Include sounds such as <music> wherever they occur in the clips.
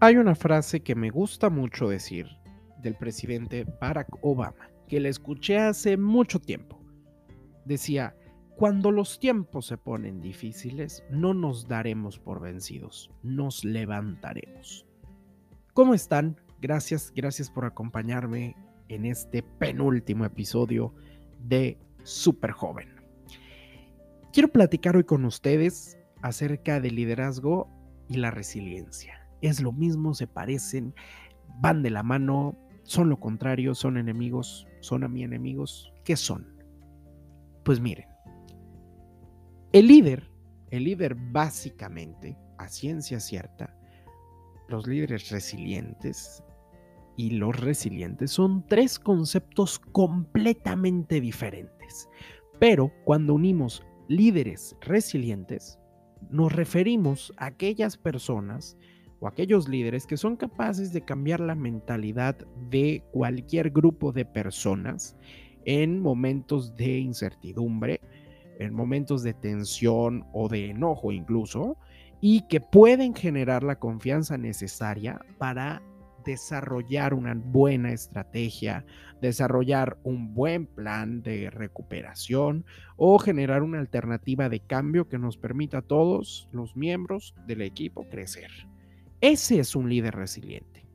Hay una frase que me gusta mucho decir del presidente Barack Obama, que la escuché hace mucho tiempo. Decía, cuando los tiempos se ponen difíciles, no nos daremos por vencidos, nos levantaremos. ¿Cómo están? Gracias, gracias por acompañarme en este penúltimo episodio de Super Joven. Quiero platicar hoy con ustedes acerca del liderazgo y la resiliencia es lo mismo, se parecen, van de la mano, son lo contrario, son enemigos, son a mí enemigos. ¿Qué son? Pues miren, el líder, el líder básicamente, a ciencia cierta, los líderes resilientes y los resilientes son tres conceptos completamente diferentes. Pero cuando unimos líderes resilientes, nos referimos a aquellas personas o aquellos líderes que son capaces de cambiar la mentalidad de cualquier grupo de personas en momentos de incertidumbre, en momentos de tensión o de enojo incluso, y que pueden generar la confianza necesaria para desarrollar una buena estrategia, desarrollar un buen plan de recuperación o generar una alternativa de cambio que nos permita a todos los miembros del equipo crecer. Ese es un líder resiliente.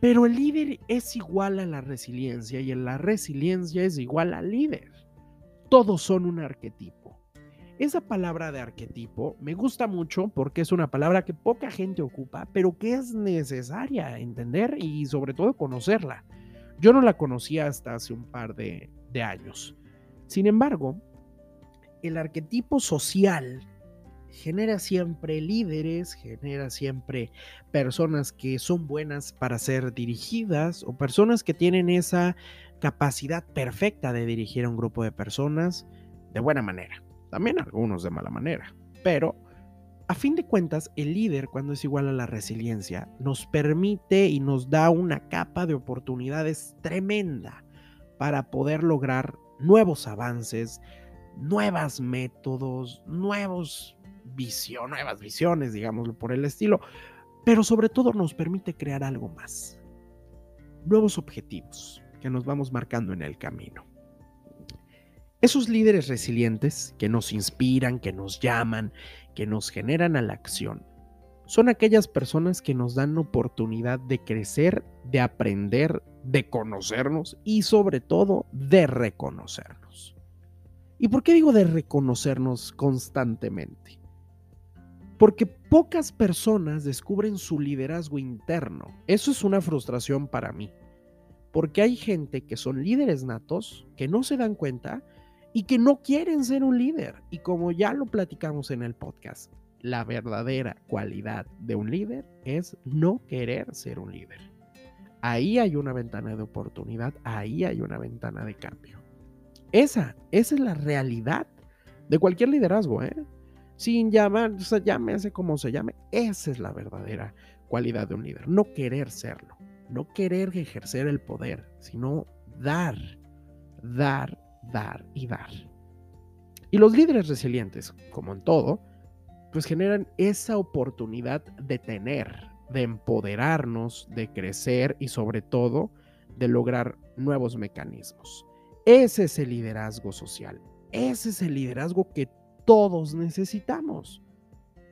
Pero el líder es igual a la resiliencia y la resiliencia es igual al líder. Todos son un arquetipo. Esa palabra de arquetipo me gusta mucho porque es una palabra que poca gente ocupa, pero que es necesaria entender y sobre todo conocerla. Yo no la conocía hasta hace un par de, de años. Sin embargo, el arquetipo social genera siempre líderes, genera siempre personas que son buenas para ser dirigidas o personas que tienen esa capacidad perfecta de dirigir a un grupo de personas de buena manera. También algunos de mala manera. Pero a fin de cuentas, el líder, cuando es igual a la resiliencia, nos permite y nos da una capa de oportunidades tremenda para poder lograr nuevos avances, nuevos métodos, nuevos nuevas visiones, digámoslo por el estilo, pero sobre todo nos permite crear algo más, nuevos objetivos que nos vamos marcando en el camino. Esos líderes resilientes que nos inspiran, que nos llaman, que nos generan a la acción, son aquellas personas que nos dan oportunidad de crecer, de aprender, de conocernos y sobre todo de reconocernos. ¿Y por qué digo de reconocernos constantemente? porque pocas personas descubren su liderazgo interno. Eso es una frustración para mí, porque hay gente que son líderes natos, que no se dan cuenta y que no quieren ser un líder. Y como ya lo platicamos en el podcast, la verdadera cualidad de un líder es no querer ser un líder. Ahí hay una ventana de oportunidad, ahí hay una ventana de cambio. Esa, esa es la realidad de cualquier liderazgo, ¿eh? sin llamar, o sea, llámese como se llame. Esa es la verdadera cualidad de un líder. No querer serlo, no querer ejercer el poder, sino dar, dar, dar y dar. Y los líderes resilientes, como en todo, pues generan esa oportunidad de tener, de empoderarnos, de crecer y sobre todo de lograr nuevos mecanismos. Ese es el liderazgo social. Ese es el liderazgo que todos necesitamos.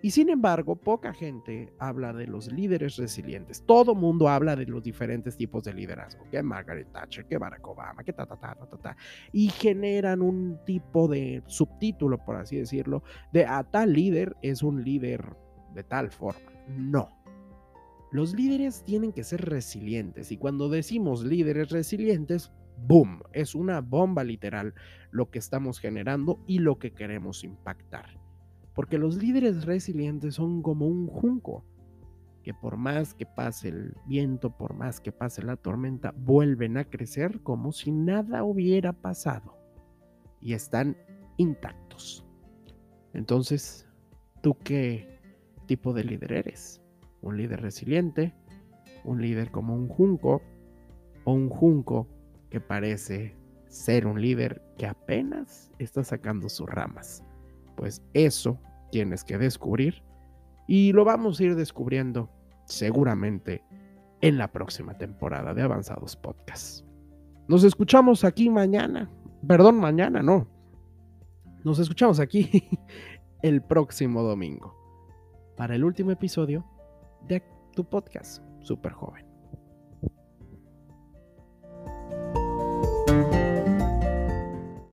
Y sin embargo, poca gente habla de los líderes resilientes. Todo mundo habla de los diferentes tipos de liderazgo, que Margaret Thatcher, que Barack Obama, que ta, ta, ta, ta, ta, Y generan un tipo de subtítulo, por así decirlo, de a tal líder es un líder de tal forma. No. Los líderes tienen que ser resilientes. Y cuando decimos líderes resilientes, boom, es una bomba literal lo que estamos generando y lo que queremos impactar. Porque los líderes resilientes son como un junco, que por más que pase el viento, por más que pase la tormenta, vuelven a crecer como si nada hubiera pasado y están intactos. Entonces, ¿tú qué tipo de líder eres? ¿Un líder resiliente? ¿Un líder como un junco? ¿O un junco que parece ser un líder que apenas está sacando sus ramas. Pues eso tienes que descubrir y lo vamos a ir descubriendo seguramente en la próxima temporada de Avanzados Podcasts. Nos escuchamos aquí mañana. Perdón, mañana no. Nos escuchamos aquí <laughs> el próximo domingo para el último episodio de tu podcast, Super Joven.